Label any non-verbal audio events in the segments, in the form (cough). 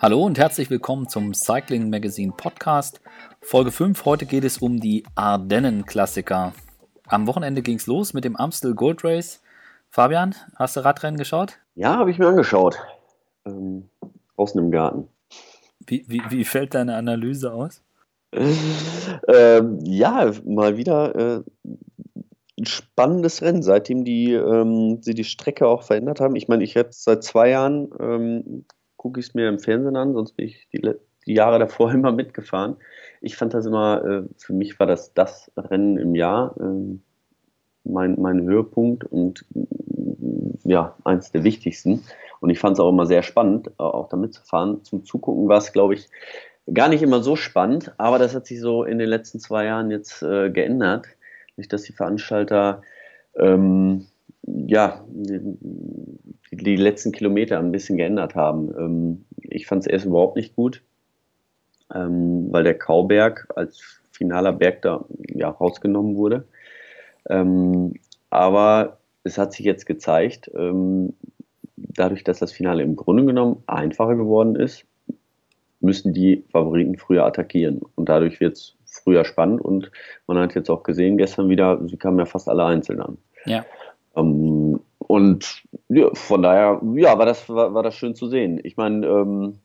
Hallo und herzlich willkommen zum Cycling Magazine Podcast. Folge 5. Heute geht es um die Ardennen-Klassiker. Am Wochenende ging es los mit dem Amstel Gold Race. Fabian, hast du Radrennen geschaut? Ja, habe ich mir angeschaut. Ähm, außen im Garten. Wie, wie, wie fällt deine Analyse aus? (laughs) ähm, ja, mal wieder äh, ein spannendes Rennen, seitdem die, ähm, sie die Strecke auch verändert haben. Ich meine, ich habe seit zwei Jahren ähm, gucke ich es mir im Fernsehen an, sonst bin ich die, die, Jahre davor (laughs) immer mitgefahren. Ich fand das immer, äh, für mich war das das Rennen im Jahr, äh, mein, mein Höhepunkt und äh, ja, eins der wichtigsten. Und ich fand es auch immer sehr spannend, auch damit zu fahren. Zum Zugucken war es, glaube ich, gar nicht immer so spannend, aber das hat sich so in den letzten zwei Jahren jetzt äh, geändert. Nicht, dass die Veranstalter ähm, ja, die, die, letzten Kilometer ein bisschen geändert haben. Ähm, ich fand es erst überhaupt nicht gut, ähm, weil der Kauberg als finaler Berg da ja, rausgenommen wurde. Ähm, aber es hat sich jetzt gezeigt, ähm, dadurch, dass das Finale im Grunde genommen einfacher geworden ist, müssen die Favoriten früher attackieren. Und dadurch wird es früher spannend und man hat jetzt auch gesehen, gestern wieder, sie kamen ja fast alle einzeln an. Ja. Ähm, und ja, von daher, ja, war das, war, war das schön zu sehen. Ich meine, ähm,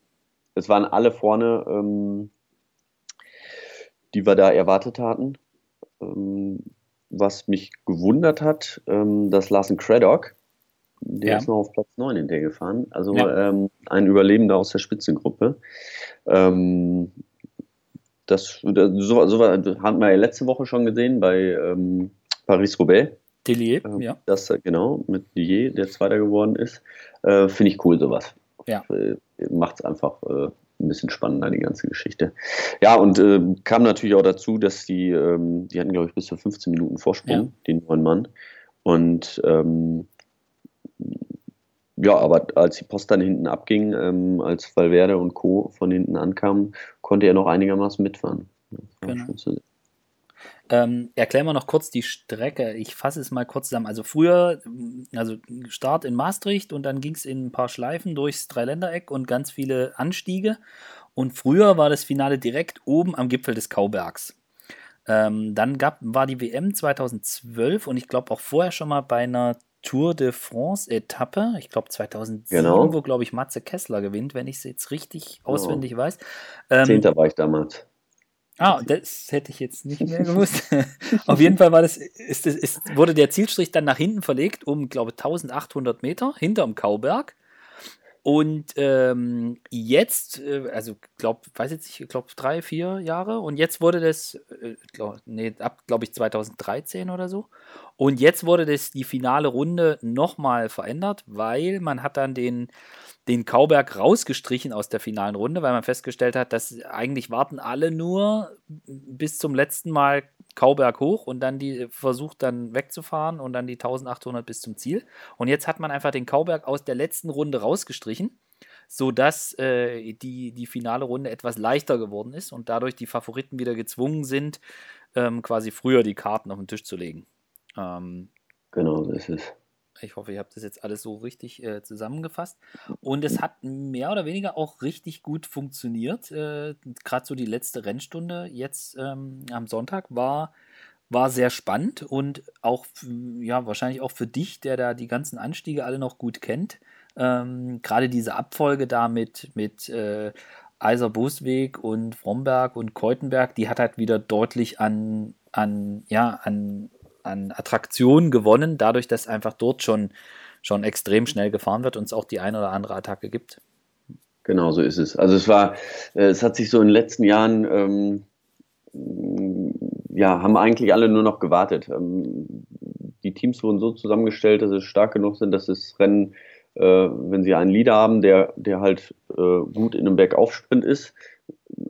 es waren alle vorne, ähm, die wir da erwartet hatten. Ähm, was mich gewundert hat, ähm, dass Larsen Craddock, der ja. ist noch auf Platz 9 hinterher gefahren, also ja. Ähm, ein Überlebender aus der Spitzengruppe. das, so, so haben wir ja letzte Woche schon gesehen bei Paris-Roubaix Delier, ähm, ja. Das, äh, genau, mit Delier, der Zweiter geworden ist. Äh, Finde ich cool, sowas. Ja. Äh, Macht es einfach äh, ein bisschen spannender, die ganze Geschichte. Ja, und äh, kam natürlich auch dazu, dass die, ähm, die hatten, glaube ich, bis zu 15 Minuten Vorsprung, ja. die neun Mann. Und ähm, ja, aber als die Post dann hinten abging, ähm, als Valverde und Co. von hinten ankamen, konnte er noch einigermaßen mitfahren. Genau. Ähm, erklär mal noch kurz die Strecke. Ich fasse es mal kurz zusammen. Also früher, also Start in Maastricht und dann ging es in ein paar Schleifen durchs Dreiländereck und ganz viele Anstiege. Und früher war das Finale direkt oben am Gipfel des Kaubergs. Ähm, dann gab, war die WM 2012 und ich glaube auch vorher schon mal bei einer Tour de France Etappe, ich glaube 2007, genau. wo glaube ich Matze Kessler gewinnt, wenn ich es jetzt richtig genau. auswendig weiß. Ähm, Zehnter war ich damals. Ah, das hätte ich jetzt nicht mehr (laughs) gewusst. (laughs) Auf jeden Fall war das, ist, ist, wurde der Zielstrich dann nach hinten verlegt, um, glaube ich, 1800 Meter hinterm Kauberg. Und ähm, jetzt, äh, also glaube, weiß jetzt nicht, ich glaube drei, vier Jahre. Und jetzt wurde das, äh, glaub, nee, ab glaube ich 2013 oder so. Und jetzt wurde das die finale Runde nochmal verändert, weil man hat dann den den Kauberg rausgestrichen aus der finalen Runde, weil man festgestellt hat, dass eigentlich warten alle nur bis zum letzten Mal Kauberg hoch und dann die versucht dann wegzufahren und dann die 1800 bis zum Ziel. Und jetzt hat man einfach den Kauberg aus der letzten Runde rausgestrichen, sodass äh, die, die finale Runde etwas leichter geworden ist und dadurch die Favoriten wieder gezwungen sind, ähm, quasi früher die Karten auf den Tisch zu legen. Ähm, genau, so ist es. Ich hoffe, ihr habt das jetzt alles so richtig äh, zusammengefasst. Und es hat mehr oder weniger auch richtig gut funktioniert. Äh, Gerade so die letzte Rennstunde jetzt ähm, am Sonntag war, war sehr spannend und auch, ja, wahrscheinlich auch für dich, der da die ganzen Anstiege alle noch gut kennt. Ähm, Gerade diese Abfolge da mit, mit äh, Eiser Bosweg und Fromberg und Keutenberg, die hat halt wieder deutlich an, an, ja, an an Attraktion gewonnen, dadurch, dass einfach dort schon, schon extrem schnell gefahren wird und es auch die eine oder andere Attacke gibt. Genau, so ist es. Also es war, äh, es hat sich so in den letzten Jahren, ähm, ja, haben eigentlich alle nur noch gewartet. Ähm, die Teams wurden so zusammengestellt, dass sie stark genug sind, dass das Rennen, äh, wenn sie einen Leader haben, der, der halt äh, gut in einem Bergaufsprint ist,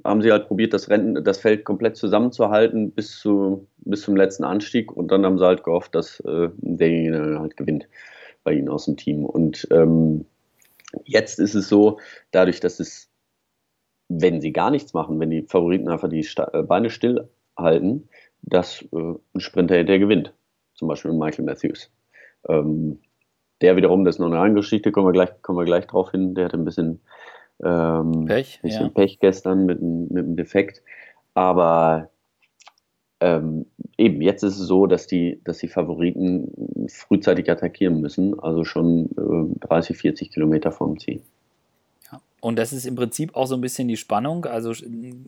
haben sie halt probiert, das Rennen, das Feld komplett zusammenzuhalten bis, zu, bis zum letzten Anstieg und dann haben sie halt gehofft, dass äh, derjenige halt gewinnt bei ihnen aus dem Team. Und ähm, jetzt ist es so, dadurch, dass es, wenn sie gar nichts machen, wenn die Favoriten einfach die Sta äh, Beine stillhalten, dass äh, ein Sprinter der gewinnt. Zum Beispiel Michael Matthews. Ähm, der wiederum, das ist noch eine andere Geschichte, kommen wir gleich, kommen wir gleich drauf hin, der hat ein bisschen Ähm, Pech, bisschen ja. Pech gestern mit, einem- mit einem Defekt. Aber ähm, eben, jetzt ist es so, dass die, dass die Favoriten frühzeitig attackieren müssen, also schon äh, 30, 40 Kilometer vom Ziel. Ja. Und das ist im Prinzip auch so ein bisschen die Spannung. Also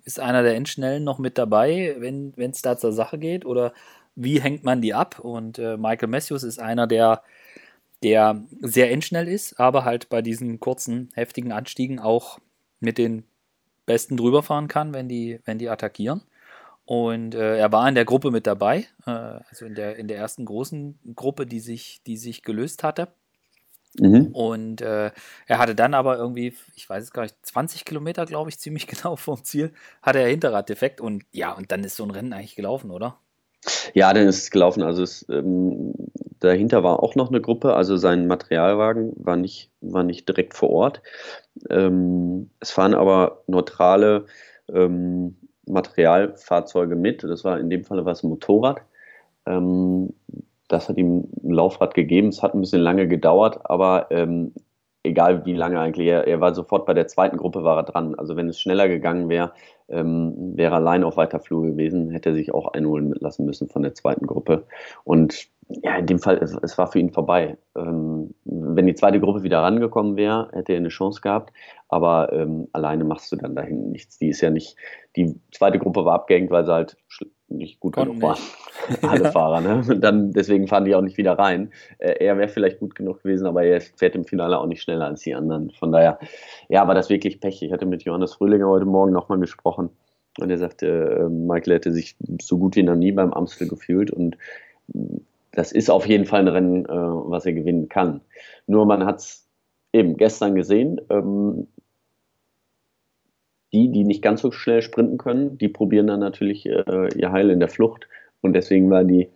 ist einer der Endschnellen noch mit dabei, wenn es da zur Sache geht? Oder wie hängt man die ab? Und äh, Michael Matthews ist einer, der, der sehr endschnell ist, aber halt bei diesen kurzen, heftigen Anstiegen auch mit den Besten drüber fahren kann, wenn die, wenn die attackieren. Und äh, er war in der Gruppe mit dabei, äh, also in der, in der ersten großen Gruppe, die sich, die sich gelöst hatte. Mhm. Und äh, er hatte dann aber irgendwie, ich weiß es gar nicht, 20 Kilometer, glaube ich, ziemlich (laughs) genau vom Ziel, hatte er Hinterraddefekt und ja, und dann ist so ein Rennen eigentlich gelaufen, oder? Ja, dann ist es gelaufen. Also es, ähm, dahinter war auch noch eine Gruppe, also sein Materialwagen war nicht, war nicht direkt vor Ort. Ähm, es fahren aber neutrale ähm, Materialfahrzeuge mit. Das war in dem Fall war es ein Motorrad. Ähm, das hat ihm ein Laufrad gegeben. Es hat ein bisschen lange gedauert, aber ähm, egal wie lange eigentlich, er, er, war sofort bei der zweiten Gruppe war er dran. Also wenn es schneller gegangen wäre, ähm, wäre er allein auf weiter Flur gewesen, hätte er sich auch einholen lassen müssen von der zweiten Gruppe. Und ja, in dem Fall, es, es war für ihn vorbei. Ähm, wenn die zweite Gruppe wieder rangekommen wäre, hätte er eine Chance gehabt. Aber ähm, alleine machst du dann dahin nichts. Die ist ja nicht, die zweite Gruppe war abgehängt, weil sie halt nicht gut Konnten genug waren. (laughs) (laughs) Alle Fahrer, ne? Und dann, deswegen fahren die auch nicht wieder rein. Äh, er wäre vielleicht gut genug gewesen, aber er fährt im Finale auch nicht schneller als die anderen. Von daher, ja, war das wirklich Pech. Ich hatte mit Johannes Fröhlinger heute Morgen nochmal gesprochen und er sagte, äh, Michael hätte sich so gut wie noch nie beim Amstel gefühlt und das ist auf jeden Fall ein Rennen, äh, was er gewinnen kann. Nur man hat es eben gestern gesehen, ähm, die, die nicht ganz so schnell sprinten können, die probieren dann natürlich äh, ihr Heil in der Flucht. Und deswegen waren die,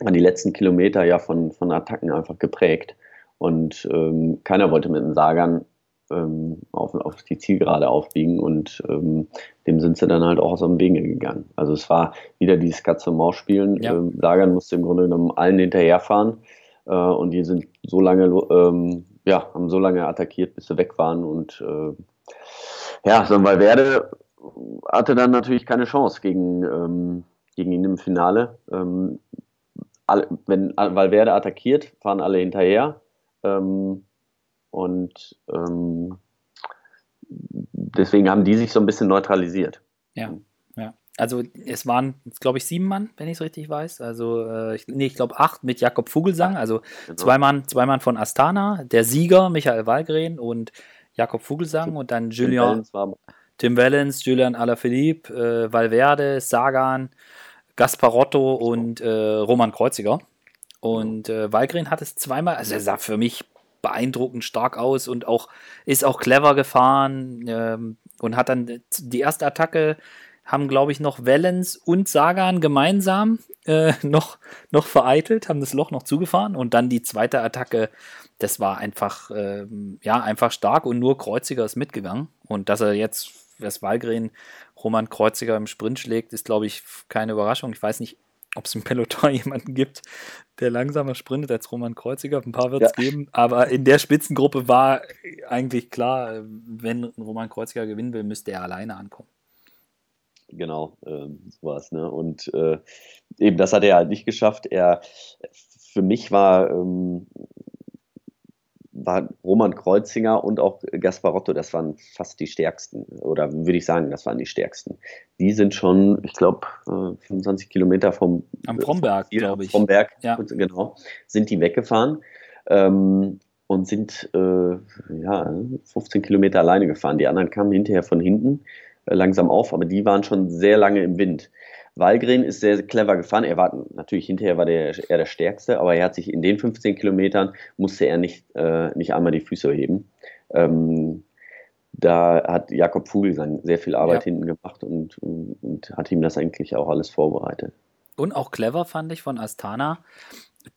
waren die letzten Kilometer ja von, von Attacken einfach geprägt. Und ähm, keiner wollte mit den Sagern ähm, auf, auf die Zielgerade aufbiegen und ähm, dem sind sie dann halt auch aus dem Wege gegangen. Also es war wieder dieses Katze-Maus-Spielen. Ja. Ähm, Sagan musste im Grunde genommen allen hinterherfahren äh, und die sind so lange, ähm, ja, haben so lange attackiert, bis sie weg waren und äh, ja, so ein Valverde hatte dann natürlich keine Chance gegen, ähm, gegen ihn im Finale. Ähm, alle, wenn Valverde attackiert, fahren alle hinterher. Ähm, und ähm, deswegen haben die sich so ein bisschen neutralisiert. Ja, ja. Also es waren, glaube ich, sieben Mann, wenn ich es richtig weiß. Also, äh, ich, nee, ich glaube acht mit Jakob Vogelsang. Also Genau. zwei, Mann, zwei Mann von Astana, der Sieger Michael Wallgren und Jakob Vogelsang und dann Julian, Tim Wellens, Julian Alaphilippe, äh, Valverde, Sagan, Gasparotto und äh, Roman Kreuziger. Und äh, Wallgren hat es zweimal, also er sah für mich beeindruckend stark aus und auch ist auch clever gefahren ähm, und hat dann die erste Attacke haben, glaube ich, noch Wellens und Sagan gemeinsam äh, (laughs) noch, noch vereitelt, haben das Loch noch zugefahren und dann die zweite Attacke, das war einfach, ähm, ja, einfach stark und nur Kreuziger ist mitgegangen. Und dass er jetzt, das Walgren Roman Kreuziger im Sprint schlägt, ist, glaube ich, keine Überraschung. Ich weiß nicht, ob es im Peloton (laughs) jemanden gibt, der langsamer sprintet als Roman Kreuziger. Ein paar wird es Ja. geben, aber in der Spitzengruppe war eigentlich klar, wenn Roman Kreuziger gewinnen will, müsste er alleine ankommen. Genau, ähm, so war es. Ne? Und äh, eben das hat er halt nicht geschafft. Er, für mich war, ähm, war Roman Kreuzinger und auch Gasparotto, das waren fast die stärksten. Oder würde ich sagen, das waren die stärksten. Die sind schon, ich glaube, äh, 25 Kilometer vom Am Bromberg, glaube ich. Vom Berg, Ja. genau, sind die weggefahren. Ähm, und sind äh, ja, 15 Kilometer alleine gefahren. Die anderen kamen hinterher von hinten äh, langsam auf, aber die waren schon sehr lange im Wind. Walgren ist sehr clever gefahren. Er war natürlich hinterher war der, er der Stärkste, aber er hat sich in den 15 Kilometern musste er nicht, äh, nicht einmal die Füße heben. Ähm, da hat Jakob Vogelsang sehr viel Arbeit Ja. hinten gemacht und, und, und hat ihm das eigentlich auch alles vorbereitet. Und auch clever fand ich von Astana,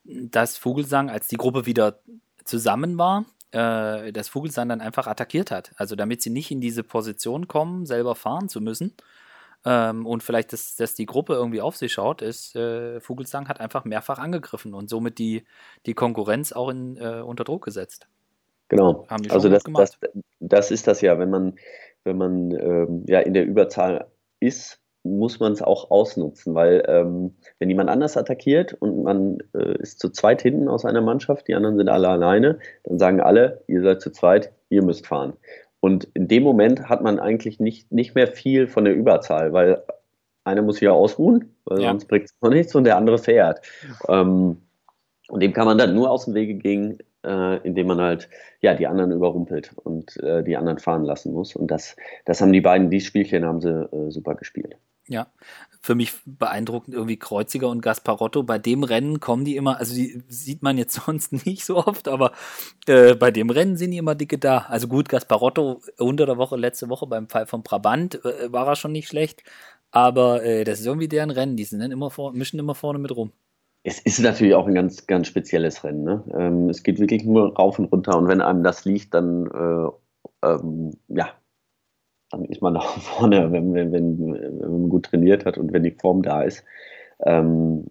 dass Vogelsang, als die Gruppe wieder zusammen war, äh, dass Vogelsang dann einfach attackiert hat. Also damit sie nicht in diese Position kommen, selber fahren zu müssen. Ähm, und vielleicht, dass, dass die Gruppe irgendwie auf sich schaut, ist, äh, Vogelsang hat einfach mehrfach angegriffen und somit die, die Konkurrenz auch in, äh, unter Druck gesetzt. Genau. also das, das, das ist das ja, wenn man, wenn man ähm, ja in der Überzahl ist, muss man es auch ausnutzen, weil ähm, wenn jemand anders attackiert und man äh, ist zu zweit hinten aus einer Mannschaft, die anderen sind alle alleine, dann sagen alle, ihr seid zu zweit, ihr müsst fahren. Und in dem Moment hat man eigentlich nicht, nicht mehr viel von der Überzahl, weil einer muss sich ja ausruhen, weil ja. sonst bringt es noch nichts und der andere fährt. Ähm, und dem kann man dann nur aus dem Wege gehen, äh, indem man halt ja die anderen überrumpelt und äh, die anderen fahren lassen muss. Und das, das haben die beiden, die Spielchen haben sie äh, super gespielt. Ja, für mich beeindruckend irgendwie Kreuziger und Gasparotto. Bei dem Rennen kommen die immer, also die sieht man jetzt (laughs) sonst nicht so oft, aber äh, bei dem Rennen sind die immer dicke da. Also gut, Gasparotto unter der Woche, letzte Woche beim Fall von Brabant äh, war er schon nicht schlecht, aber äh, das ist irgendwie deren Rennen, die sind dann immer vor, mischen immer vorne mit rum. Es ist natürlich auch ein ganz, ganz spezielles Rennen. Ne? Ähm, es geht wirklich nur rauf und runter und wenn einem das liegt, dann äh, ähm, ja, dann ist man (laughs) nach vorne, wenn, wenn, wenn, wenn, man gut trainiert hat und wenn die Form da ist. Ähm,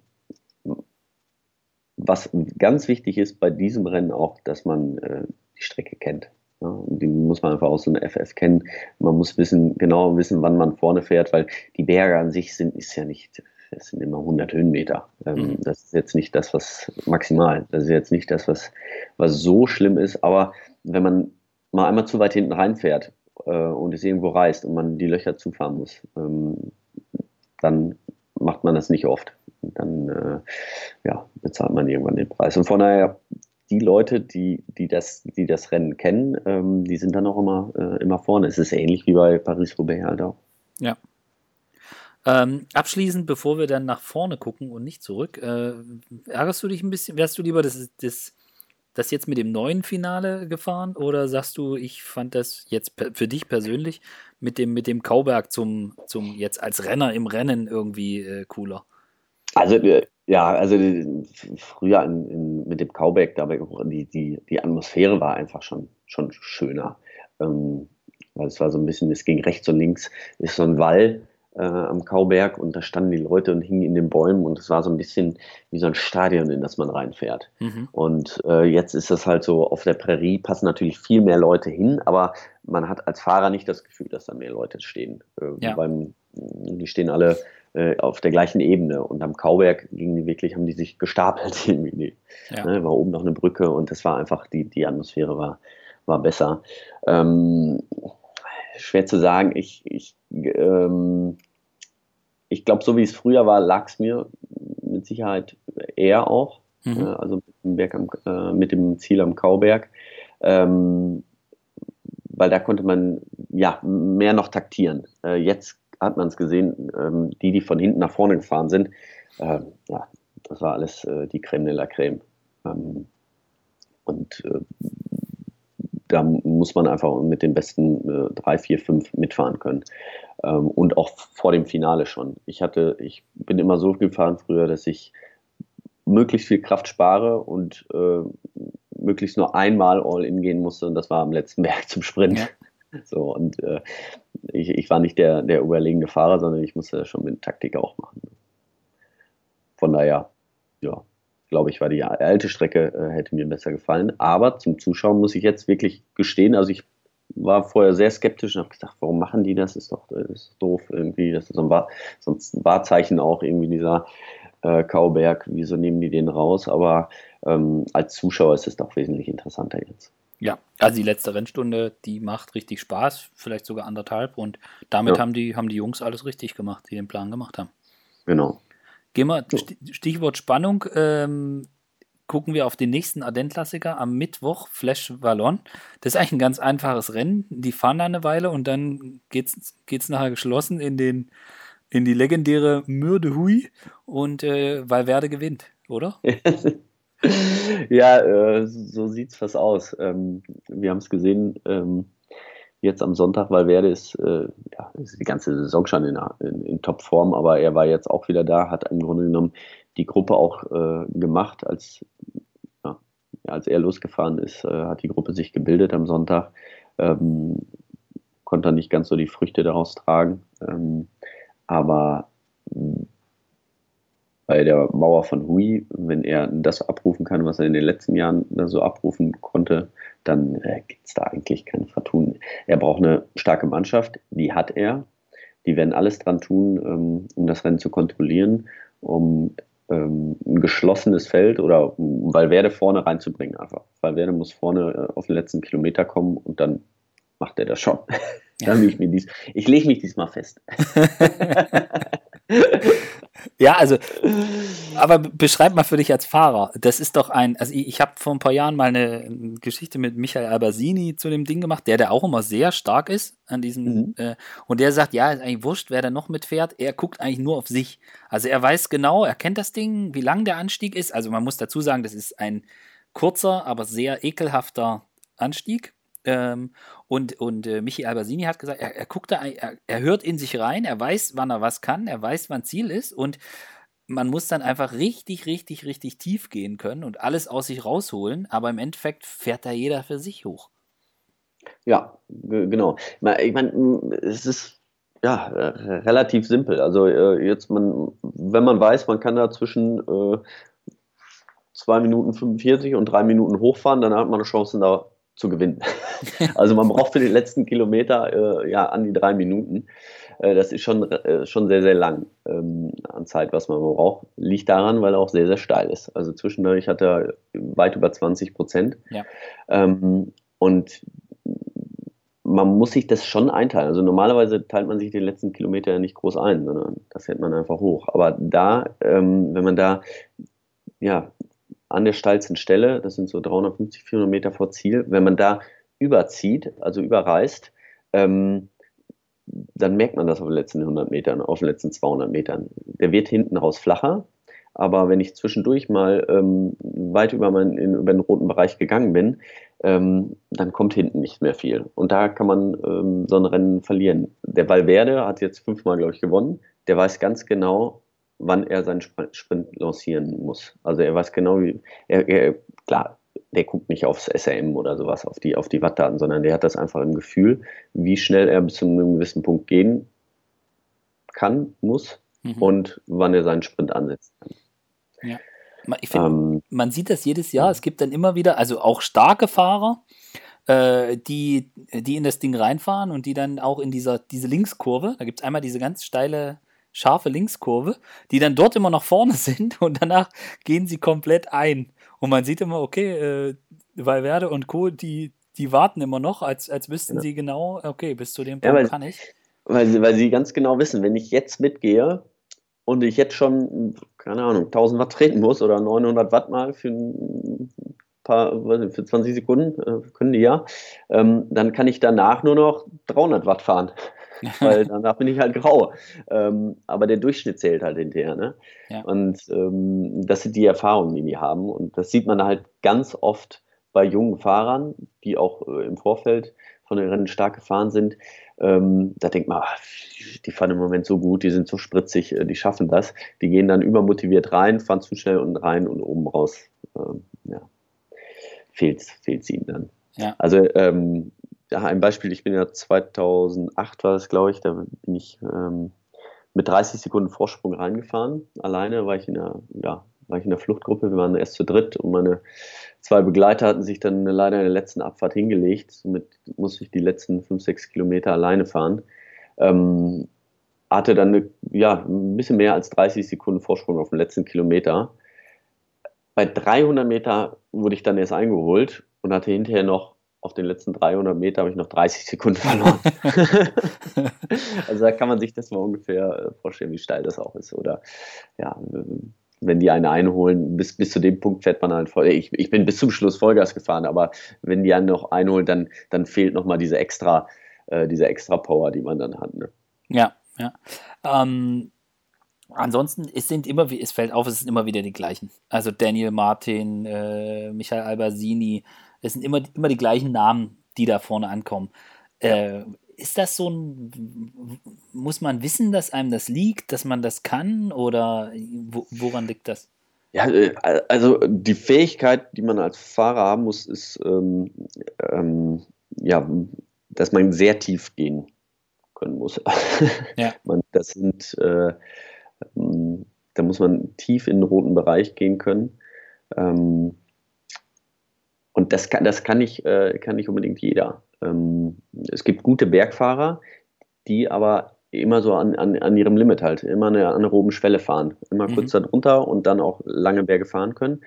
was ganz wichtig ist bei diesem Rennen auch, dass man äh, die Strecke kennt. Ja, die muss man einfach aus so einer FF kennen. Man muss wissen, genau wissen, wann man vorne fährt, weil die Berge an sich sind, ist ja nicht, das sind immer 100 Höhenmeter. Ähm, mhm. Das ist jetzt nicht das, was maximal, das ist jetzt nicht das, was, was so schlimm ist, aber wenn man mal einmal zu weit hinten reinfährt äh, und es irgendwo reißt und man die Löcher zufahren muss, ähm, dann macht man das nicht oft. Und dann äh, ja, bezahlt man irgendwann den Preis. Und von daher, die Leute, die, die, das, die das Rennen kennen, ähm, die sind dann auch immer, äh, immer vorne. Es ist ähnlich wie bei Paris-Roubaix halt auch. Ja. Ähm, abschließend, bevor wir dann nach vorne gucken und nicht zurück, äh, ärgerst du dich ein bisschen? Wärst du lieber das, das das jetzt mit dem neuen Finale gefahren oder sagst du, ich fand das jetzt für dich persönlich mit dem, mit dem Kauberg zum, zum jetzt als Renner im Rennen irgendwie äh, cooler? Also äh, ja, also früher in, in, mit dem Kauberg, die, die, die Atmosphäre war einfach schon, schon schöner. Ähm, weil es war so ein bisschen, es ging rechts und links, ist so ein Wall äh, am Kauberg und da standen die Leute und hingen in den Bäumen und es war so ein bisschen wie so ein Stadion, in das man reinfährt. Mhm. Und äh, jetzt ist das halt so, auf der Prärie passen natürlich viel mehr Leute hin, aber man hat als Fahrer nicht das Gefühl, dass da mehr Leute stehen. Äh, ja. beim, die stehen alle äh, auf der gleichen Ebene und am Kauberg gingen die wirklich, haben die sich gestapelt (laughs) irgendwie. Ja. Ne, war oben noch eine Brücke und das war einfach, die, die Atmosphäre war, war besser. Ähm, schwer zu sagen. Ich, ich, ähm, ich glaube, so wie es früher war, lag es mir mit Sicherheit eher auch. Mhm. Äh, also mit dem, am, äh, mit dem, Ziel am Kauberg. Ähm, weil da konnte man ja mehr noch taktieren. Äh, jetzt hat man es gesehen, ähm, die, die von hinten nach vorne gefahren sind, äh, ja, das war alles äh, die Creme de la Creme. Ähm, und äh, da muss man einfach mit den besten äh, drei, vier, fünf mitfahren können. Ähm, und auch vor dem Finale schon. Ich hatte, ich bin immer so gefahren früher, dass ich möglichst viel Kraft spare und äh, möglichst nur einmal All-In gehen musste und das war am letzten (laughs) Berg zum Sprint. Ja. (laughs) So, und äh, ich, ich war nicht der, der überlegene Fahrer, sondern ich musste das schon mit Taktik auch machen. Von daher, ja, glaube ich, war die alte Strecke, äh, hätte mir besser gefallen. Aber zum Zuschauen muss ich jetzt wirklich gestehen, also ich war vorher sehr skeptisch und habe gedacht, warum machen die das? Ist doch das ist doof irgendwie. Das ist so ein, War, sonst ein Wahrzeichen auch irgendwie dieser äh, Kauberg. Wieso nehmen die den raus? Aber ähm, als Zuschauer ist es doch wesentlich interessanter jetzt. Ja, also die letzte Rennstunde, die macht richtig Spaß, vielleicht sogar anderthalb und damit ja. haben, die, haben die Jungs alles richtig gemacht, die den Plan gemacht haben. Genau. Gehen wir, Stichwort Spannung, ähm, gucken wir auf den nächsten Ardenn-Klassiker am Mittwoch, Flash Wallon. Das ist eigentlich ein ganz einfaches Rennen. Die fahren da eine Weile und dann geht es nachher geschlossen in, den, in die legendäre Mürde Hui und äh, Valverde gewinnt, oder? (laughs) ja, äh, so sieht es fast aus. Ähm, wir haben es gesehen, ähm, jetzt am Sonntag, Valverde ist, äh, ja, ist die ganze Saison schon in, in, in Topform, aber er war jetzt auch wieder da, hat im Grunde genommen die Gruppe auch äh, gemacht, als, ja, als er losgefahren ist, äh, hat die Gruppe sich gebildet am Sonntag, ähm, konnte nicht ganz so die Früchte daraus tragen, ähm, aber bei der Mauer von Hui, wenn er das abrufen kann, was er in den letzten Jahren so abrufen konnte, dann äh, gibt es da eigentlich kein Vertun. Er braucht eine starke Mannschaft, die hat er. Die werden alles dran tun, ähm, um das Rennen zu kontrollieren, um ähm, ein geschlossenes Feld oder um Valverde vorne reinzubringen einfach. Valverde muss vorne äh, auf den letzten Kilometer kommen und dann macht er das schon. (laughs) dann ich, mir dies, ich lege mich diesmal fest. (laughs) (laughs) Ja, also, aber beschreib mal für dich als Fahrer. Das ist doch ein, also ich, ich habe vor ein paar Jahren mal eine Geschichte mit Michael Albersini zu dem Ding gemacht, der der auch immer sehr stark ist an diesem, mhm. äh, und der sagt, ja, ist eigentlich wurscht, wer da noch mitfährt. Er guckt eigentlich nur auf sich. Also er weiß genau, er kennt das Ding, wie lang der Anstieg ist. Also man muss dazu sagen, das ist ein kurzer, aber sehr ekelhafter Anstieg. Ähm, und und äh, Michi Albersini hat gesagt, er, er guckt da, er, er hört in sich rein, er weiß, wann er was kann, er weiß, wann Ziel ist und man muss dann einfach richtig, richtig, richtig tief gehen können und alles aus sich rausholen, aber im Endeffekt fährt da jeder für sich hoch. Ja, genau. Ich meine, es ist ja relativ simpel. Also äh, jetzt man, wenn man weiß, man kann da zwischen äh, 2 Minuten 45 und 3 Minuten hochfahren, dann hat man eine Chance, da zu gewinnen. (laughs) also man braucht für den letzten Kilometer äh, ja an die drei Minuten. Äh, das ist schon, äh, schon sehr, sehr lang ähm, an Zeit, was man braucht. Liegt daran, weil er auch sehr, sehr steil ist. Also zwischendurch hat er weit über 20 Prozent. Ja. Ähm, und man muss sich das schon einteilen. Also normalerweise teilt man sich den letzten Kilometer ja nicht groß ein, sondern das hält man einfach hoch. Aber da, ähm, wenn man da ja, an der steilsten Stelle, das sind so 350, 400 Meter vor Ziel, wenn man da überzieht, also überreißt, ähm, dann merkt man das auf den letzten 100 Metern, auf den letzten 200 Metern. Der wird hinten raus flacher, aber wenn ich zwischendurch mal ähm, weit über, mein, in, über den roten Bereich gegangen bin, ähm, dann kommt hinten nicht mehr viel. Und da kann man ähm, so ein Rennen verlieren. Der Valverde hat jetzt fünfmal, glaube ich, gewonnen. Der weiß ganz genau, wann er seinen Sprint lancieren muss. Also er weiß genau, wie, er, er, klar, der guckt nicht aufs SRM oder sowas, auf die, auf die Wattdaten, sondern der hat das einfach im Gefühl, wie schnell er bis zu einem gewissen Punkt gehen kann, muss mhm. und wann er seinen Sprint ansetzen kann. Ja. Ich find, ähm, man sieht das jedes Jahr. Es gibt dann immer wieder, also auch starke Fahrer, äh, die, die in das Ding reinfahren und die dann auch in dieser diese Linkskurve, da gibt es einmal diese ganz steile scharfe Linkskurve, die dann dort immer noch vorne (laughs) sind und danach gehen sie komplett ein. Und man sieht immer, okay, äh, Valverde und Co., die, die warten immer noch, als, als wüssten ja. sie genau, okay, bis zu dem Punkt ja, weil, kann ich. Weil sie, weil sie ganz genau wissen, wenn ich jetzt mitgehe und ich jetzt schon, keine Ahnung, 1000 Watt treten muss oder 900 Watt mal für ein paar, für 20 Sekunden, äh, können die ja, ähm, dann kann ich danach nur noch 300 Watt fahren. Weil (laughs) danach bin ich halt grau. Ähm, aber der Durchschnitt zählt halt hinterher. Ne? Ja. Und ähm, das sind die Erfahrungen, die die haben. Und das sieht man halt ganz oft bei jungen Fahrern, die auch äh, im Vorfeld von den Rennen stark gefahren sind. Ähm, da denkt man, ach, die fahren im Moment so gut, die sind so spritzig, äh, die schaffen das. Die gehen dann übermotiviert rein, fahren zu schnell unten rein und oben raus. Ähm, ja, fehlt es ihnen dann. Ja. Also ähm, ja, ein Beispiel, ich bin ja 2008 war das, glaube ich, da bin ich ähm, mit 30 Sekunden Vorsprung reingefahren. Alleine war ich in der, ja, war ich in der Fluchtgruppe, wir waren erst zu dritt und meine zwei Begleiter hatten sich dann leider in der letzten Abfahrt hingelegt. Somit musste ich die letzten 5, 6 Kilometer alleine fahren. Ähm, hatte dann eine, ja, ein bisschen mehr als 30 Sekunden Vorsprung auf den letzten Kilometer. Bei 300 Meter wurde ich dann erst eingeholt und hatte hinterher noch auf den letzten 300 Meter habe ich noch 30 Sekunden verloren. (laughs) also da kann man sich das mal ungefähr äh, vorstellen, wie steil das auch ist. Oder ja, wenn die eine einholen, bis, bis zu dem Punkt fährt man halt voll. Ich, ich bin bis zum Schluss Vollgas gefahren, aber wenn die einen noch einholen, dann, dann fehlt nochmal diese extra, äh, diese extra Power, die man dann hat. Ne? Ja, ja. Ähm, ansonsten, es sind immer, es fällt auf, es sind immer wieder die gleichen. Also Daniel Martin, äh, Michael Albersini, es sind immer, immer die gleichen Namen, die da vorne ankommen. Äh, ist das so ein, muss man wissen, dass einem das liegt, dass man das kann oder wo, woran liegt das? Ja, äh, also die Fähigkeit, die man als Fahrer haben muss, ist, ähm, ähm, ja, dass man sehr tief gehen können muss. (laughs) Ja. man, das sind, äh, ähm, da muss man tief in den roten Bereich gehen können. Und das kann, das kann nicht, äh, kann nicht unbedingt jeder. Ähm, es gibt gute Bergfahrer, die aber immer so an, an, an ihrem Limit halt, immer eine anaeroben Schwelle fahren, immer mhm. kurz darunter und dann auch lange Berge fahren können.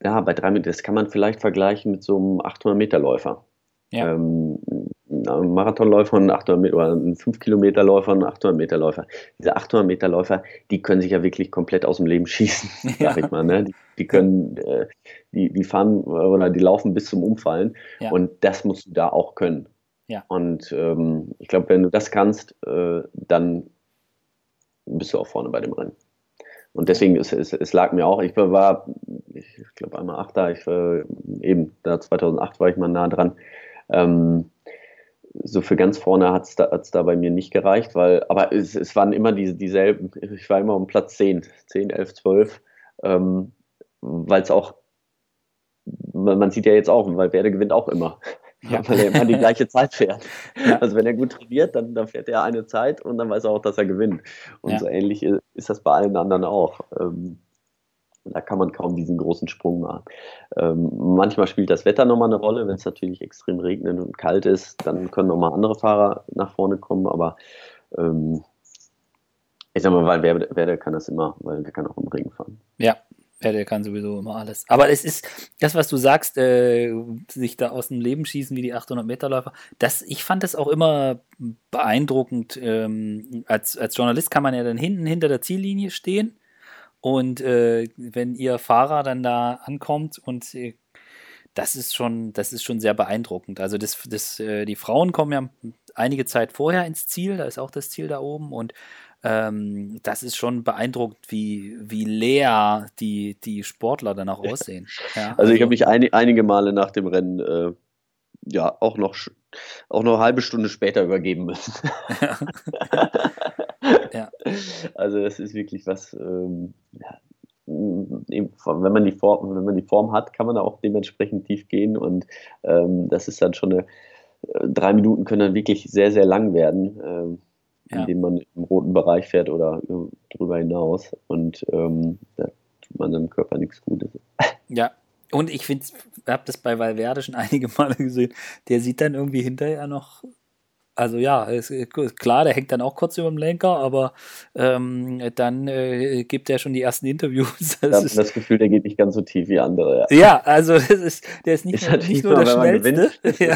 Ja, bei drei Meter, das kann man vielleicht vergleichen mit so einem 800-Meter-Läufer. Ja. Ähm, Marathonläufer und ein 800 Meter, oder ein 5-Kilometer-Läufer und ein 800-Meter-Läufer. Diese 800-Meter-Läufer, die können sich ja wirklich komplett aus dem Leben schießen, (laughs) ja. sag ich mal. Ne? Die, die können, äh, die, die fahren oder die laufen bis zum Umfallen ja. und das musst du da auch können. Ja. Und ähm, ich glaube, wenn du das kannst, äh, dann bist du auch vorne bei dem Rennen. Und deswegen, es, es, es lag mir auch, ich war, ich glaube einmal Achter, ich war eben, da 2008 war ich mal nah dran. Ähm, so für ganz vorne hat es da, da bei mir nicht gereicht, weil, aber es, es waren immer diese, dieselben, ich war immer um Platz 10, 10, 11, 12, ähm, weil es auch, man sieht ja jetzt auch, weil Werde gewinnt auch immer. Ja. (laughs) weil er immer die gleiche Zeit fährt. Ja. Also wenn er gut trainiert, dann, dann fährt er eine Zeit und dann weiß er auch, dass er gewinnt. Und ja. so ähnlich ist das bei allen anderen auch. Ähm, da kann man kaum diesen großen Sprung machen. Ähm, manchmal spielt das Wetter nochmal eine Rolle. Wenn es natürlich extrem regnet und kalt ist, dann können nochmal andere Fahrer nach vorne kommen. Aber ähm, ich sag mal, weil Werder, kann das immer, weil der kann auch im Regen fahren. Ja, Werder kann sowieso immer alles. Aber es ist das, was du sagst, äh, sich da aus dem Leben schießen wie die 800 Meter Läufer. Das, ich fand das auch immer beeindruckend. Ähm, als, als Journalist kann man ja dann hinten hinter der Ziellinie stehen und äh, wenn ihr Fahrer dann da ankommt und äh, das ist schon, das ist schon sehr beeindruckend. Also das, das, äh, die Frauen kommen ja einige Zeit vorher ins Ziel, da ist auch das Ziel da oben und ähm, das ist schon beeindruckend, wie, wie leer die, die Sportler dann auch aussehen. Ja, also, also, ich habe mich ein, einige Male nach dem Rennen äh, ja auch noch auch noch eine halbe Stunde später übergeben müssen. (laughs) (laughs) Ja. Also das ist wirklich was, ähm, ja, wenn man, die Form, wenn man die Form hat, kann man da auch dementsprechend tief gehen und ähm, das ist dann schon eine, äh, drei Minuten können dann wirklich sehr, sehr lang werden, ähm, ja. indem man im roten Bereich fährt oder äh, drüber hinaus und ähm, da tut man dem Körper nichts Gutes. Ja, und ich finde, habe das bei Valverde schon (laughs) einige Male gesehen, der sieht dann irgendwie hinterher noch also ja, ist, klar, der hängt dann auch kurz über dem Lenker, aber ähm, dann äh, gibt er schon die ersten Interviews. (laughs) Das ich habe das Gefühl, der geht nicht ganz so tief wie andere. Ja, ja also das ist, der ist nicht, ist nur, nicht nur der Schnellste. (laughs) Gewinnt, ja.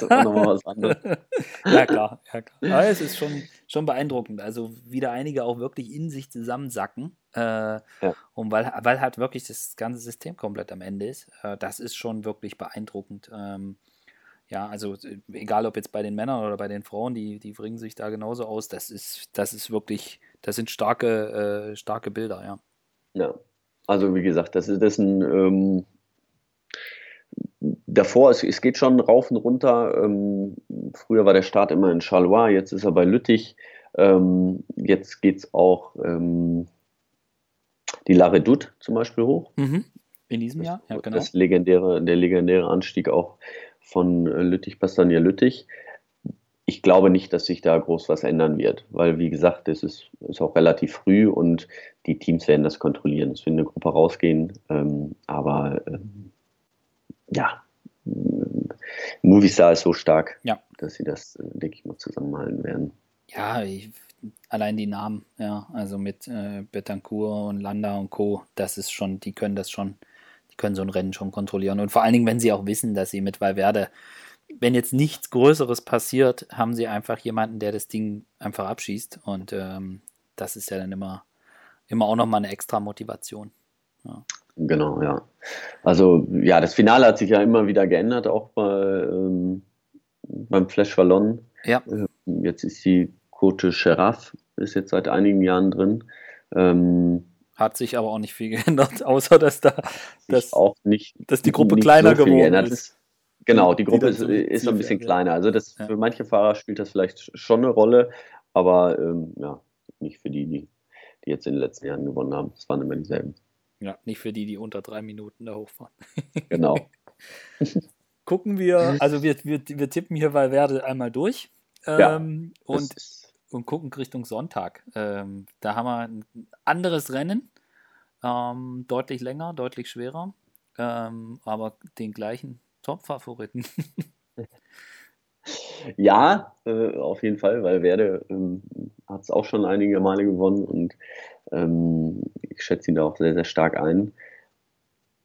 (laughs) ja, klar, ja, klar. Aber es ist schon, schon beeindruckend. Also wieder einige auch wirklich in sich zusammensacken. Äh, ja. Und weil, weil halt wirklich das ganze System komplett am Ende ist. Äh, das ist schon wirklich beeindruckend. Ähm, ja, also äh, egal ob jetzt bei den Männern oder bei den Frauen, die, die bringen sich da genauso aus. Das ist, das ist wirklich, das sind starke, äh, starke Bilder, ja. Ja, also wie gesagt, das ist, das ist ein ähm, davor, es, es geht schon rauf und runter. Ähm, früher war der Start immer in Charleroi, jetzt ist er bei Lüttich. Ähm, jetzt geht es auch ähm, die La Redoute zum Beispiel hoch. Mhm. In diesem Jahr, ja, genau. Das legendäre, der legendäre Anstieg auch von äh, Lüttich-Bastogne-Lüttich. Ich glaube nicht, dass sich da groß was ändern wird, weil, wie gesagt, es ist, ist auch relativ früh und die Teams werden das kontrollieren. Es wird eine Gruppe rausgehen, ähm, aber ähm, ja, Movistar ist so stark, ja. dass sie das, äh, denke ich mal, zusammenhalten werden. Ja, ich, allein die Namen, ja, also mit äh, Betancourt und Landa und Co., das ist schon, die können das schon die können so ein Rennen schon kontrollieren. Und vor allen Dingen, wenn sie auch wissen, dass sie mit Valverde, wenn jetzt nichts Größeres passiert, haben sie einfach jemanden, der das Ding einfach abschießt. Und ähm, das ist ja dann immer, immer auch nochmal eine extra Motivation. Ja. Genau, ja. Also ja, das Finale hat sich ja immer wieder geändert, auch bei, ähm, beim Flash Wallon. Ja. Äh, jetzt ist die Côte Cheraf, ist jetzt seit einigen Jahren drin. Ähm, hat sich aber auch nicht viel (laughs) geändert, außer dass da dass, auch nicht, dass die Gruppe kleiner so geworden ist. Genau, die Gruppe die ist, ist ein bisschen kleiner. Also das, ja. für manche Fahrer spielt das vielleicht schon eine Rolle, aber ähm, ja, nicht für die, die, die jetzt in den letzten Jahren gewonnen haben. Das waren immer dieselben. Ja, nicht für die, die unter drei Minuten da hochfahren. (laughs) Genau. Gucken wir, also wir, wir, wir tippen hier Valverde einmal durch. Ja, ähm, und und gucken Richtung Sonntag. Ähm, da haben wir ein anderes Rennen, ähm, deutlich länger, deutlich schwerer, ähm, aber den gleichen, Top-Favoriten. (laughs) Ja, äh, auf jeden Fall, weil Werde ähm, hat es auch schon einige Male gewonnen und ähm, ich schätze ihn da auch sehr, sehr stark ein.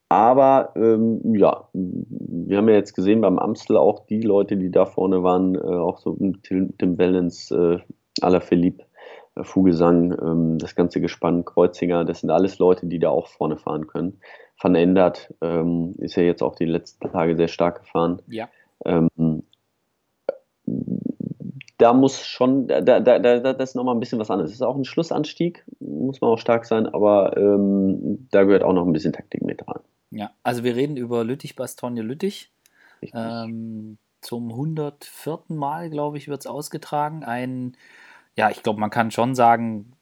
Aber ähm, ja, wir haben ja jetzt gesehen beim Amstel auch die Leute, die da vorne waren, äh, auch so Tim, Tim Balance, äh, Ala Philippe, äh, Fugesang, ähm, das ganze Gespann, Kreuzinger, das sind alles Leute, die da auch vorne fahren können. Van Endert ähm, ist ja jetzt auch die letzten Tage sehr stark gefahren. Ja. Ähm, da muss schon, da, da, da, das ist nochmal ein bisschen was anderes. Es ist auch ein Schlussanstieg, muss man auch stark sein, aber da gehört auch noch ein bisschen Taktik mit rein. Ja, also wir reden über Lüttich-Bastogne-Lüttich. Ähm, zum 104. Mal, glaube ich, wird es ausgetragen. Ein, ja, ich glaube, man kann schon sagen,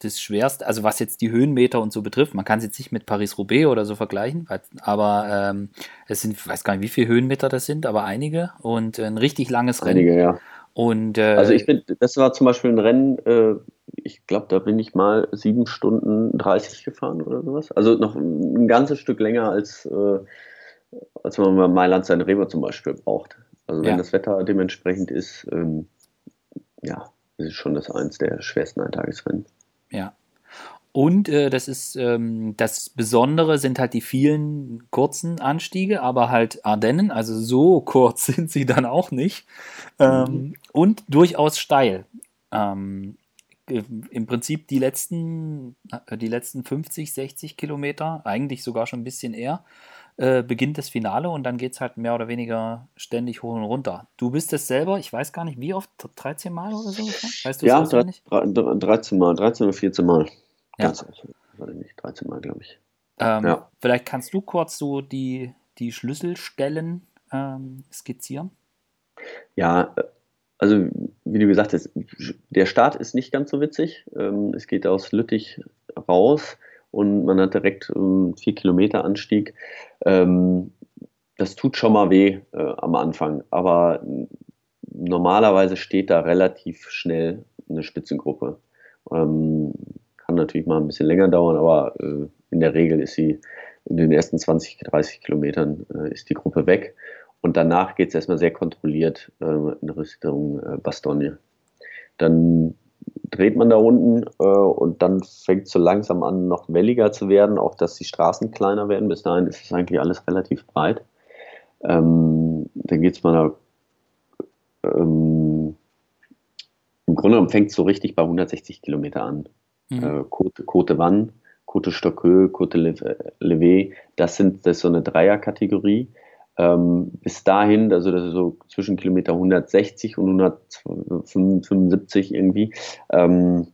das Schwerste, also was jetzt die Höhenmeter und so betrifft, man kann es jetzt nicht mit Paris-Roubaix oder so vergleichen, aber ähm, es sind, ich weiß gar nicht, wie viele Höhenmeter das sind, aber einige und ein richtig langes Rennen. Einige, ja. Und, äh, also ich finde, das war zum Beispiel ein Rennen, äh, ich glaube, da bin ich mal sieben Stunden 30 gefahren oder sowas. Also noch ein ganzes Stück länger als, äh, als man bei Mailand seine Reber zum Beispiel braucht. Also wenn ja. das Wetter dementsprechend ist, ähm, ja, das ist schon das eins der schwersten Eintagesrennen. Ja. Und äh, das ist ähm, das Besondere sind halt die vielen kurzen Anstiege, aber halt Ardennen, also so (laughs) kurz sind sie dann auch nicht. Ähm, mhm. Und durchaus steil. Ähm, Im Prinzip die letzten, äh, die letzten 50, 60 Kilometer, eigentlich sogar schon ein bisschen eher, äh, beginnt das Finale und dann geht es halt mehr oder weniger ständig hoch und runter. Du bist es selber, ich weiß gar nicht, wie oft, 13 Mal oder so? Weißt du ja, 13 Mal, 13 oder 14 Mal. Ja. Ganz, warte nicht, 13 Mal, glaube ich. Ähm, ja. Vielleicht kannst du kurz so die, die Schlüsselstellen ähm, skizzieren? Ja, also wie du gesagt hast, der Start ist nicht ganz so witzig. Ähm, es geht aus Lüttich raus und man hat direkt einen 4 Kilometer Anstieg. Ähm, das tut schon mal weh äh, am Anfang, aber normalerweise steht da relativ schnell eine Spitzengruppe. Ähm, kann natürlich mal ein bisschen länger dauern, aber äh, in der Regel ist sie in den ersten 20, 30 Kilometern äh, ist die Gruppe weg. Und danach geht es erstmal sehr kontrolliert äh, in Richtung äh, Bastogne. Dann dreht man da unten äh, und dann fängt es so langsam an, noch welliger zu werden, auch dass die Straßen kleiner werden. Bis dahin ist es eigentlich alles relativ breit. Ähm, dann geht es mal ähm, im Grunde genommen fängt es so richtig bei 160 Kilometer an. Mhm. Äh, Côte Vannes, Côte Stockeux, Côte Levé, das sind das ist so eine Dreierkategorie. Ähm, bis dahin, also das ist so zwischen Kilometer 160 und 175 irgendwie. Ähm,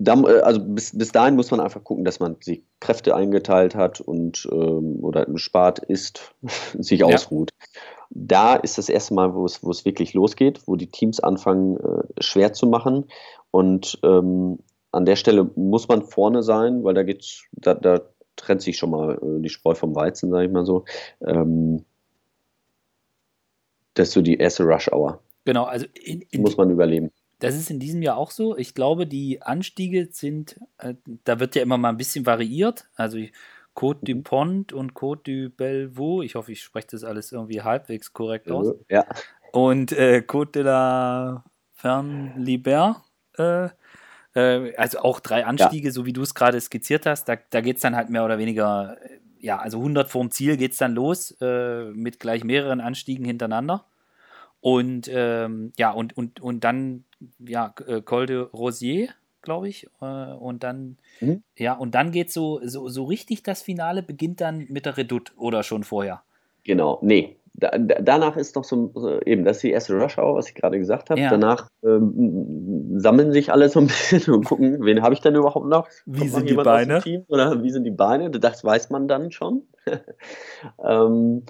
da, äh, also bis, bis dahin muss man einfach gucken, dass man die Kräfte eingeteilt hat und ähm, oder spart, isst, (laughs) sich ausruht. Ja. Da ist das erste Mal, wo es, wo es wirklich losgeht, wo die Teams anfangen, äh, schwer zu machen. Und ähm, an der Stelle muss man vorne sein, weil da geht's, da, da trennt sich schon mal äh, die Spreu vom Weizen, sage ich mal so. Ähm, das ist so die erste Rush-Hour. Genau, also in, in muss man überleben. Das ist in diesem Jahr auch so. Ich glaube, die Anstiege sind, äh, da wird ja immer mal ein bisschen variiert. Also Côte du mhm. Pont und Côte du Bellevaux, ich hoffe, ich spreche das alles irgendwie halbwegs korrekt aus. Ja. Und äh, Côte de la Fernlibert, äh, äh, also auch drei Anstiege, ja. so wie du es gerade skizziert hast. Da, da geht es dann halt mehr oder weniger, äh, ja, also 100 vorm Ziel geht es dann los äh, mit gleich mehreren Anstiegen hintereinander. Und ähm, ja, und, und, und dann, ja, äh, Col de Rosier, glaube ich. Äh, und dann, mhm. ja, und dann geht so, so, so richtig das Finale beginnt dann mit der Redoute oder schon vorher. Genau, nee, da, danach ist doch so, eben, das ist die erste Rush Hour, was ich gerade gesagt habe. Ja. Danach ähm, sammeln sich alle so ein (laughs) bisschen und gucken, wen habe ich denn überhaupt noch? Wie sind die Beine? Oder wie sind die Beine? Das weiß man dann schon. (laughs) ähm,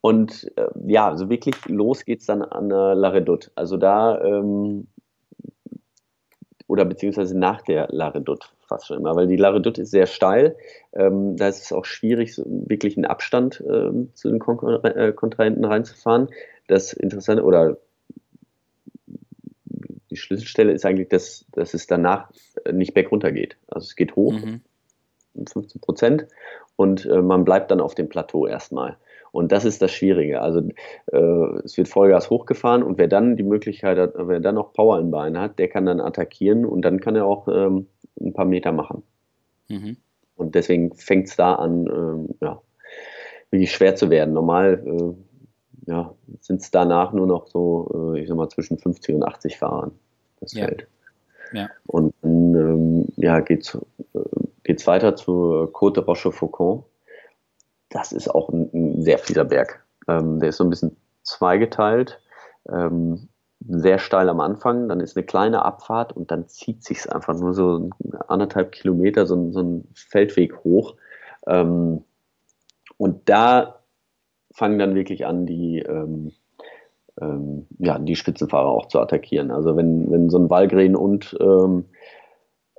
und äh, ja, so wirklich los geht es dann an äh, La Redoute. Also da, ähm, oder beziehungsweise nach der La Redoute fast schon immer, weil die La Redoute ist sehr steil. Ähm, da ist es auch schwierig, so wirklich einen Abstand ähm, zu den Kon äh, Kontrahenten reinzufahren. Das Interessante oder die Schlüsselstelle ist eigentlich, dass, dass es danach nicht bergunter geht. Also es geht hoch, mhm. 15 Prozent. und äh, man bleibt dann auf dem Plateau erstmal. Und das ist das Schwierige. Also äh, es wird Vollgas hochgefahren und wer dann die Möglichkeit hat, wer dann noch Power im Bein hat, der kann dann attackieren und dann kann er auch ähm, ein paar Meter machen. Mhm. Und deswegen fängt es da an, ähm, ja, wirklich schwer zu werden. Normal äh, ja, sind es danach nur noch so, äh, ich sag mal, zwischen 50 und 80 Fahrern, das ja. Feld. Ja. Und dann ähm, ja, geht es äh, weiter zu Côte Roche-Faucon das ist auch ein, ein sehr fieser Berg. Ähm, der ist so ein bisschen zweigeteilt, ähm, sehr steil am Anfang, dann ist eine kleine Abfahrt und dann zieht sich einfach nur so anderthalb Kilometer so, so ein Feldweg hoch. Ähm, und da fangen dann wirklich an, die, ähm, ähm, ja, die Spitzenfahrer auch zu attackieren. Also wenn, wenn so ein Walgren und ähm,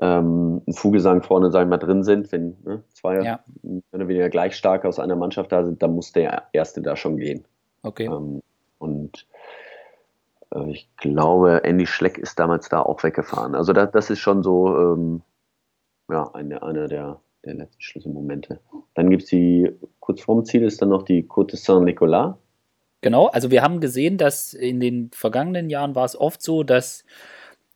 ähm, ein Fugesang vorne, sagen wir mal, drin sind, wenn ne, zwei ja. mehr oder weniger gleich stark aus einer Mannschaft da sind, dann muss der Erste da schon gehen. Okay. Ähm, und äh, ich glaube, Andy Schleck ist damals da auch weggefahren. Also das, das ist schon so ähm, ja, eine, einer der, der letzten Schlüsselmomente. Dann gibt es die, kurz vorm Ziel ist dann noch die Côte Saint-Nicolas. Genau, also wir haben gesehen, dass in den vergangenen Jahren war es oft so, dass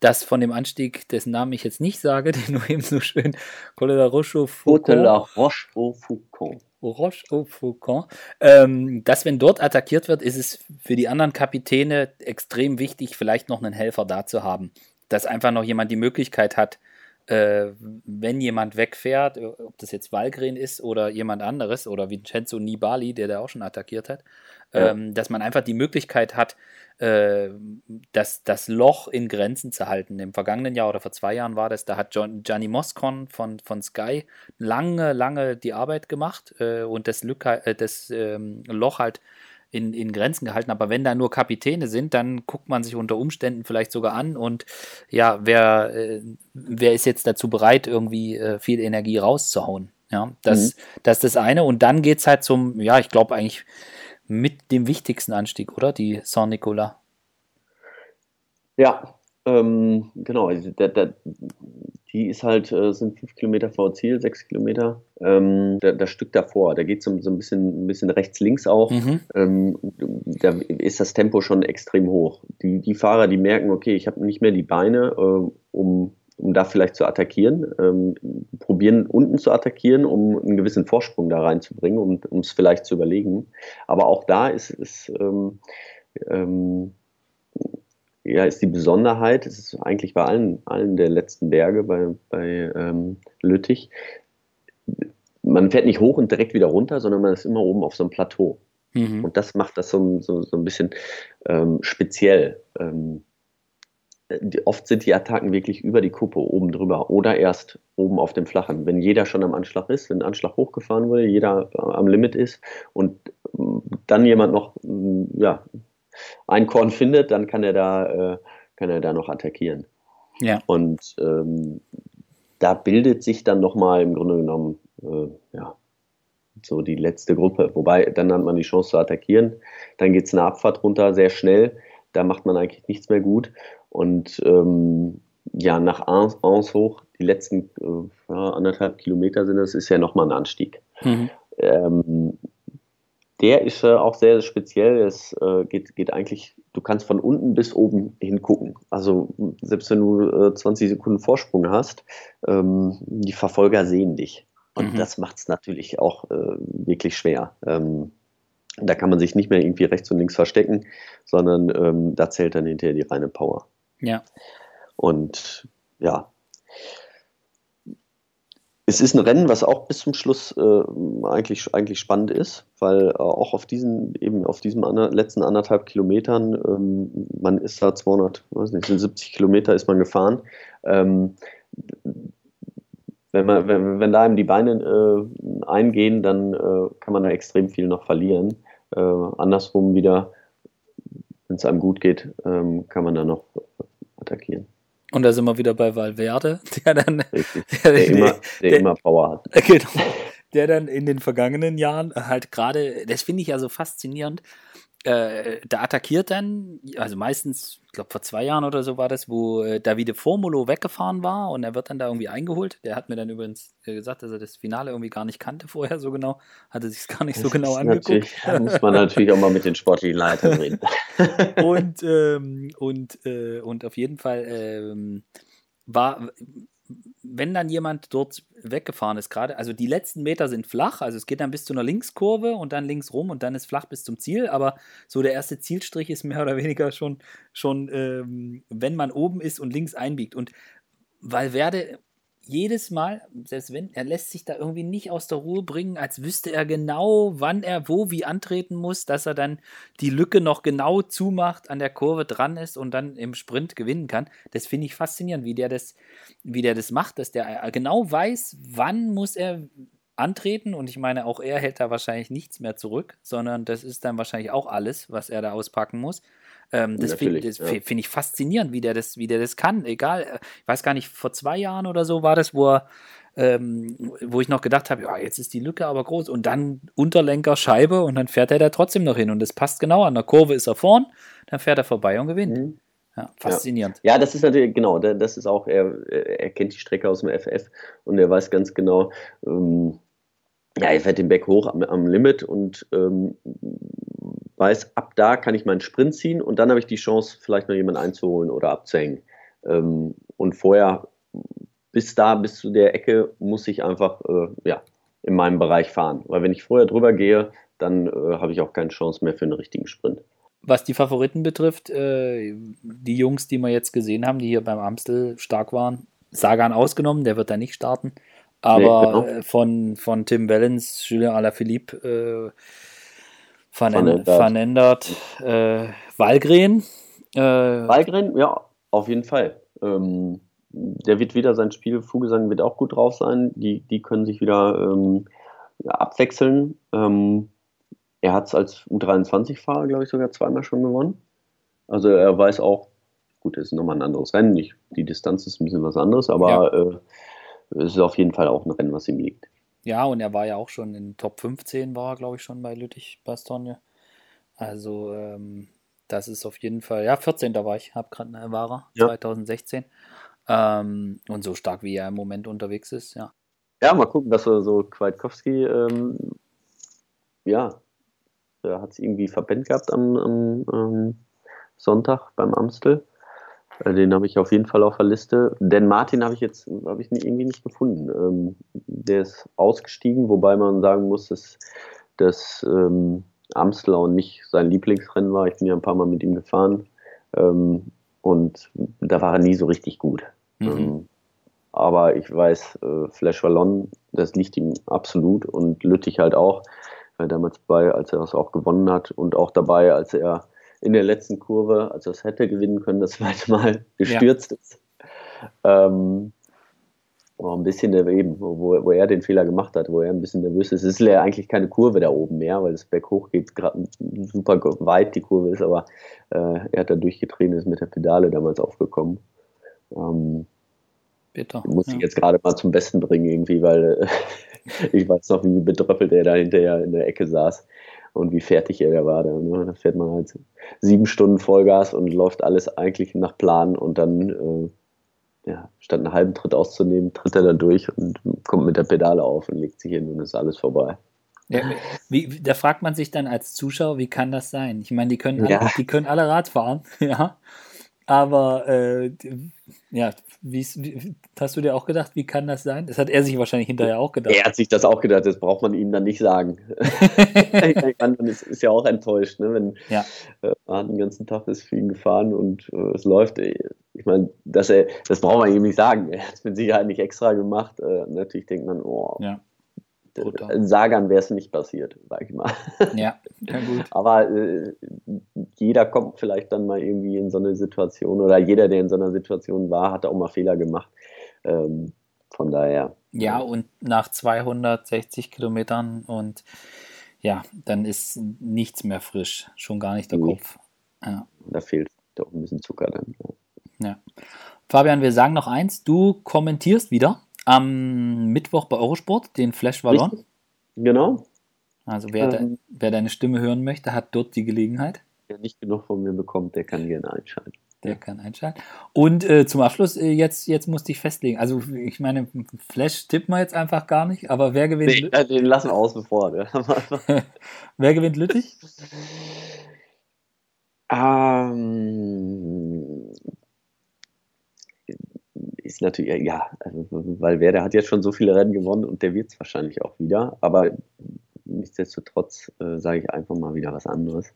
das von dem Anstieg, dessen Namen ich jetzt nicht sage, (laughs) den du eben so schön, Col de la Roche-au-Faucon. Roche-au-Faucon. Roche-au-Faucon. Ähm, dass, wenn dort attackiert wird, ist es für die anderen Kapitäne extrem wichtig, vielleicht noch einen Helfer da zu haben. Dass einfach noch jemand die Möglichkeit hat, äh, wenn jemand wegfährt, äh, ob das jetzt Walgren ist oder jemand anderes oder Vincenzo Nibali, der da auch schon attackiert hat, ja. ähm, dass man einfach die Möglichkeit hat, äh, das, das Loch in Grenzen zu halten. Im vergangenen Jahr oder vor zwei Jahren war das, da hat John, Gianni Moscon von, von Sky lange, lange die Arbeit gemacht äh, und das, Lücke, äh, das ähm, Loch halt in, in Grenzen gehalten. Aber wenn da nur Kapitäne sind, dann guckt man sich unter Umständen vielleicht sogar an und ja, wer, äh, wer ist jetzt dazu bereit, irgendwie äh, viel Energie rauszuhauen? Ja, das, mhm. das ist das eine. Und dann geht es halt zum, ja, ich glaube eigentlich mit dem wichtigsten Anstieg, oder? Die Saint-Nicolas. Ja, ähm, genau. Also der, der, die ist halt, äh, sind fünf Kilometer vor Ziel, sechs Kilometer. Ähm, das Stück davor, da geht es so, so, ein bisschen, ein bisschen rechts-links auch. Mhm. Ähm, da ist das Tempo schon extrem hoch. Die, die Fahrer, die merken, okay, ich habe nicht mehr die Beine, äh, um um da vielleicht zu attackieren, ähm, probieren unten zu attackieren, um einen gewissen Vorsprung da reinzubringen, um es vielleicht zu überlegen. Aber auch da ist, ist, ähm, ähm, ja, ist die Besonderheit, es ist eigentlich bei allen, allen der letzten Berge, bei, bei ähm, Lüttich, man fährt nicht hoch und direkt wieder runter, sondern man ist immer oben auf so einem Plateau. Mhm. Und das macht das so, so, so ein bisschen ähm, speziell. Oft sind die Attacken wirklich über die Kuppe oben drüber oder erst oben auf dem Flachen. Wenn jeder schon am Anschlag ist, wenn ein Anschlag hochgefahren wurde, jeder am Limit ist und mm, dann jemand noch mm, ja, ein Korn findet, dann kann er da, äh, kann er da noch attackieren. Ja. Und ähm, da bildet sich dann nochmal im Grunde genommen äh, ja, so die letzte Gruppe. Wobei, dann hat man die Chance zu attackieren. Dann geht es eine Abfahrt runter, sehr schnell. Da macht man eigentlich nichts mehr gut. Und ähm, ja, nach Ans, Ans hoch, die letzten äh, anderthalb Kilometer sind es, ist ja nochmal ein Anstieg. Mhm. Ähm, der ist äh, auch sehr, sehr speziell. Es äh, geht, geht eigentlich, du kannst von unten bis oben hingucken. Also selbst wenn du äh, 20 Sekunden Vorsprung hast, ähm, die Verfolger sehen dich. Und mhm. das macht es natürlich auch äh, wirklich schwer. Ähm, da kann man sich nicht mehr irgendwie rechts und links verstecken, sondern ähm, da zählt dann hinterher die reine Power. Ja. Und ja, es ist ein Rennen, was auch bis zum Schluss äh, eigentlich, eigentlich spannend ist, weil äh, auch auf diesen, eben auf diesem ander, letzten anderthalb Kilometern, ähm, man ist da 200, weiß nicht, 70 Kilometer ist man gefahren. Ähm, wenn, man, wenn, wenn da eben die Beine äh, eingehen, dann äh, kann man da extrem viel noch verlieren. Äh, andersrum wieder, wenn es einem gut geht, ähm, kann man da noch attackieren. Und da sind wir wieder bei Valverde, (laughs) der dann. (laughs) Der, der, immer, der, (laughs) der, immer, Power hat. Genau. der dann in den vergangenen Jahren halt gerade, das finde ich ja so faszinierend, äh, da attackiert dann, also meistens, ich glaube vor zwei Jahren oder so war das, wo äh, Davide Formulo weggefahren war und er wird dann da irgendwie eingeholt. Der hat mir dann übrigens äh, gesagt, dass er das Finale irgendwie gar nicht kannte vorher so genau, hatte sich gar nicht so genau angeguckt. Da muss man natürlich auch mal mit den sportlichen Leitern reden. (laughs) und, ähm, und, äh, und auf jeden Fall ähm, war, wenn dann jemand dort weggefahren ist, gerade, also die letzten Meter sind flach, also es geht dann bis zu einer Linkskurve und dann links rum und dann ist flach bis zum Ziel, aber so der erste Zielstrich ist mehr (laughs) oder weniger schon, schon ähm, wenn man oben ist und links einbiegt. Und Valverde jedes Mal, selbst wenn, er lässt sich da irgendwie nicht aus der Ruhe bringen, als wüsste er genau, wann er wo wie antreten muss, dass er dann die Lücke noch genau zumacht, an der Kurve dran ist und dann im Sprint gewinnen kann. Das finde ich faszinierend, wie der das, wie der das macht, dass der genau weiß, wann muss er antreten und ich meine, auch er hält da wahrscheinlich nichts mehr zurück, sondern das ist dann wahrscheinlich auch alles, was er da auspacken muss. Ähm, das finde ja. find ich faszinierend, wie der, das, wie der das kann. Egal, äh, ich weiß gar nicht, vor zwei Jahren oder so war das, wo er, ähm, wo ich noch gedacht habe, ja, jetzt ist die Lücke aber groß und dann Unterlenker, Scheibe und dann fährt er da trotzdem noch hin und das passt genau. An der Kurve ist er vorn, dann fährt er vorbei und gewinnt. Mhm. Ja, faszinierend. Ja. ja. das ist natürlich, genau, das ist auch, er, er kennt die Strecke aus dem FF und er weiß ganz genau, ähm, ja, er fährt den Berg hoch am, am Limit und ähm, weiß, ab da kann ich meinen Sprint ziehen und dann habe ich die Chance, vielleicht noch jemanden einzuholen oder abzuhängen. Ähm, und vorher, bis da, bis zu der Ecke, muss ich einfach äh, ja, in meinem Bereich fahren. Weil wenn ich vorher drüber gehe, dann äh, habe ich auch keine Chance mehr für einen richtigen Sprint. Was die Favoriten betrifft, äh, die Jungs, die wir jetzt gesehen haben, die hier beim Amstel stark waren, Sagan ausgenommen, der wird da nicht starten. Aber nee, genau. von, von Tim Wellens, Julien Alaphilippe, äh, Verändert. Äh, Walgren. Äh, Walgren, ja, auf jeden Fall. Ähm, der wird wieder sein Spiel, Fugesang wird auch gut drauf sein. Die, die können sich wieder ähm, abwechseln. Ähm, er hat es als U23-Fahrer, glaube ich, sogar zweimal schon gewonnen. Also er weiß auch, gut, es ist nochmal ein anderes Rennen. Nicht, die Distanz ist ein bisschen was anderes, aber ja. äh, es ist auf jeden Fall auch ein Rennen, was ihm liegt. Ja, und er war ja auch schon in Top 15, war er, glaube ich, schon bei Lüttich Bastogne. Also, ähm, das ist auf jeden Fall, ja, 14. Da war ich, habe gerade eine Ware, ja. 2016. Ähm, und so stark, wie er im Moment unterwegs ist, ja. Ja, mal gucken, dass er so Kwiatkowski, ähm, ja, er hat es irgendwie verpennt gehabt am, am, am Sonntag beim Amstel. Äh, den habe ich auf jeden Fall auf der Liste. Denn Martin habe ich jetzt hab ich irgendwie nicht gefunden. Ähm, der ist ausgestiegen, wobei man sagen muss, dass, dass ähm, Amstel nicht sein Lieblingsrennen war. Ich bin ja ein paar Mal mit ihm gefahren. Ähm, und da war er nie so richtig gut. Mhm. Ähm, aber ich weiß, äh, Flash Wallon, das liegt ihm absolut und Lüttich halt auch. War damals bei, als er das auch gewonnen hat und auch dabei, als er in der letzten Kurve, als er es hätte gewinnen können, das (laughs) zweite Mal gestürzt ja. ist. Ähm, war ein bisschen der, eben, wo, wo er den Fehler gemacht hat, wo er ein bisschen nervös ist. Es ist ja eigentlich keine Kurve da oben mehr, weil das Berg hoch geht, gerade super weit die Kurve ist, aber äh, er hat da durchgetreten, ist mit der Pedale damals aufgekommen. Ähm, Bitter. Muss ja. ich jetzt gerade mal zum Besten bringen, irgendwie, weil äh, (laughs) ich weiß noch, wie betröppelt er da hinterher in der Ecke saß und wie fertig er da war. Da, ne? da fährt man halt sieben Stunden Vollgas und läuft alles eigentlich nach Plan und dann, äh, ja, statt einen halben Tritt auszunehmen, tritt er da durch und kommt mit der Pedale auf und legt sich hin und ist alles vorbei. Ja, wie, da fragt man sich dann als Zuschauer, wie kann das sein? Ich meine, die können alle, ja. die können alle Rad fahren, (laughs) ja. Aber äh, ja, wie, hast du dir auch gedacht, wie kann das sein? Das hat er sich wahrscheinlich hinterher auch gedacht. Er hat sich das auch gedacht, das braucht man ihm dann nicht sagen. (laughs) man ist, ist, ja auch enttäuscht, ne? wenn ja. äh, man den ganzen Tag ist für ihn gefahren und äh, es läuft. Ich meine, dass er, das braucht man ihm nicht sagen. Er hat es mit Sicherheit nicht extra gemacht. Äh, natürlich denkt man, oh, ja. Brutal. Sagan wäre es nicht passiert, sag ich mal. (laughs) Ja, ja gut. Aber äh, jeder kommt vielleicht dann mal irgendwie in so eine Situation oder jeder, der in so einer Situation war, hat auch mal Fehler gemacht. Ähm, von daher. Ja, und nach 260 Kilometern und ja, dann ist nichts mehr frisch, schon gar nicht der nee. Kopf. Ja. Da fehlt doch ein bisschen Zucker dann. Ja. Fabian, wir sagen noch eins, du kommentierst wieder am Mittwoch bei Eurosport, den Flash Wallon. Genau. Also wer, de, Ähm. wer deine Stimme hören möchte, hat dort die Gelegenheit. Wer nicht genug von mir bekommt, der kann gerne einschalten. Der Ja. kann einschalten. Und äh, zum Abschluss, äh, jetzt, jetzt musste ich festlegen. Also ich meine, Flash tippen wir jetzt einfach gar nicht, aber wer gewinnt, Nee, Lü- äh, den lassen wir außen vor. Ne? (laughs) wer gewinnt Lüttich? (laughs) ähm, ist natürlich, ja, also, weil Werder hat jetzt schon so viele Rennen gewonnen und der wird es wahrscheinlich auch wieder. Aber nichtsdestotrotz äh, sage ich einfach mal wieder was anderes.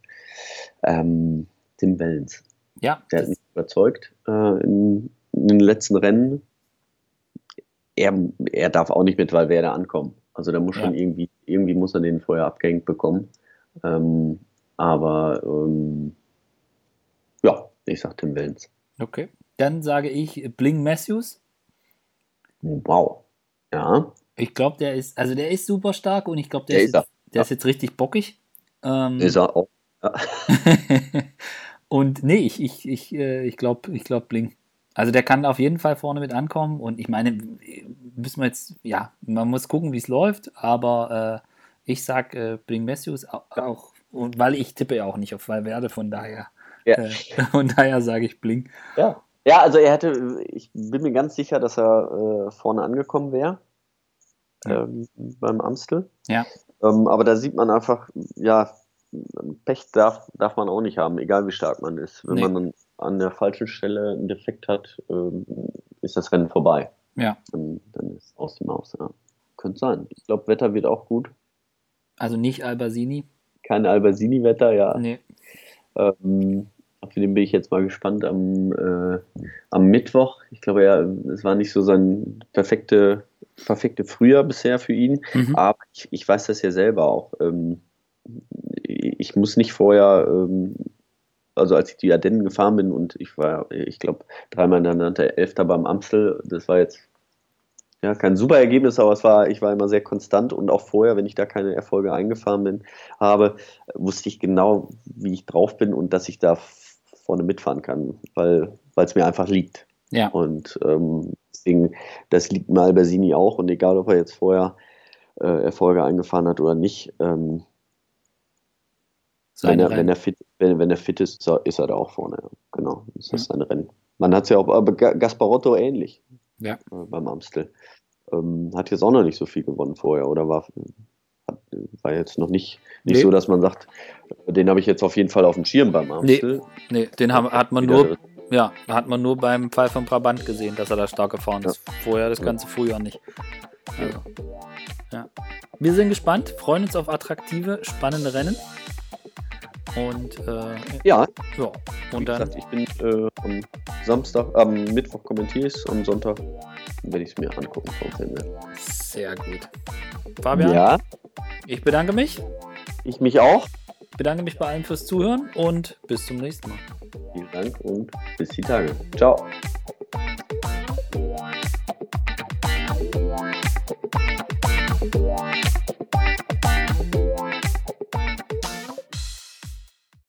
Ähm, Tim Wellens. Ja, Der hat mich überzeugt äh, in, in den letzten Rennen. Er, er darf auch nicht mit Valverde ankommen. Also da muss Ja. schon irgendwie, irgendwie muss er den vorher abgehängt bekommen. Ähm, aber ähm, ja, ich sag Tim Wellens. okay. Dann sage ich Bling Matthews. Wow. Ja, Ich glaube, der ist, also der ist super stark und ich glaube, der, Der ist, jetzt, der ist jetzt richtig bockig. Ähm, ist er auch. Ja. (laughs) und nee, ich, ich, ich, äh, ich glaube, ich glaub Bling. Also der kann auf jeden Fall vorne mit ankommen und ich meine, müssen wir jetzt, ja, man muss gucken, wie es läuft, aber äh, ich sag äh, Bling Matthews auch, auch und weil ich tippe ja auch nicht auf Valverde, von daher, Ja. äh, (laughs) von daher sage ich Bling. Ja. Ja, also er hätte, ich bin mir ganz sicher, dass er äh, vorne angekommen wäre Ja. ähm, beim Amstel. Ja. Ähm, aber da sieht man einfach, ja, Pech darf, darf man auch nicht haben, egal wie stark man ist. Wenn Nee. man an der falschen Stelle einen Defekt hat, ähm, ist das Rennen vorbei. Ja. Dann, dann ist aus die Maus. Ja. Könnte sein. Ich glaube, Wetter wird auch gut. Also nicht Albersini. Kein Albersini-Wetter, ja. Nee. Ähm, auf den bin ich jetzt mal gespannt am, äh, am Mittwoch. Ich glaube, ja, es war nicht so sein perfekte, perfekte Frühjahr bisher für ihn. Mhm. Aber ich, ich weiß das ja selber auch. Ähm, ich muss nicht vorher, ähm, also als ich die Ardennen gefahren bin und ich war, ich glaube, dreimal hintereinander Elfter beim Amstel, das war jetzt ja kein super Ergebnis, aber es war, ich war immer sehr konstant und auch vorher, wenn ich da keine Erfolge eingefahren bin, habe, wusste ich genau, wie ich drauf bin und dass ich da vorne mitfahren kann, weil es mir einfach liegt. Ja. Und ähm, deswegen, das liegt mir Albersini auch und egal, ob er jetzt vorher äh, Erfolge eingefahren hat oder nicht, ähm, wenn, er, wenn, er fit, wenn, wenn er fit ist, ist er, da auch vorne. Genau, ist das sein Rennen. Man hat es ja auch, aber Ga- Gasparotto ähnlich Ja. äh, beim Amstel. Ähm, hat jetzt auch noch nicht so viel gewonnen vorher oder war, war jetzt noch nicht, nicht Nee. so, dass man sagt, äh, den habe ich jetzt auf jeden Fall auf dem Schirm beim Amstel. Nee, den haben, hat man nur, ja, hat man nur beim Fall von Brabant gesehen, dass er da stark gefahren ist. Vorher das Ja. ganze Frühjahr nicht. Also, ja. Wir sind gespannt, freuen uns auf attraktive, spannende Rennen. Und äh, ja. ja. Und Wie dann. Gesagt, ich bin äh, am Samstag, am ähm, Mittwoch kommentiere ich es, am Sonntag werde ich es mir angucken vom Fernsehen. Sehr gut. Fabian, ja? ich bedanke mich. Ich mich auch. Ich bedanke mich bei allen fürs Zuhören und bis zum nächsten Mal. Vielen Dank und bis die Tage. Ciao.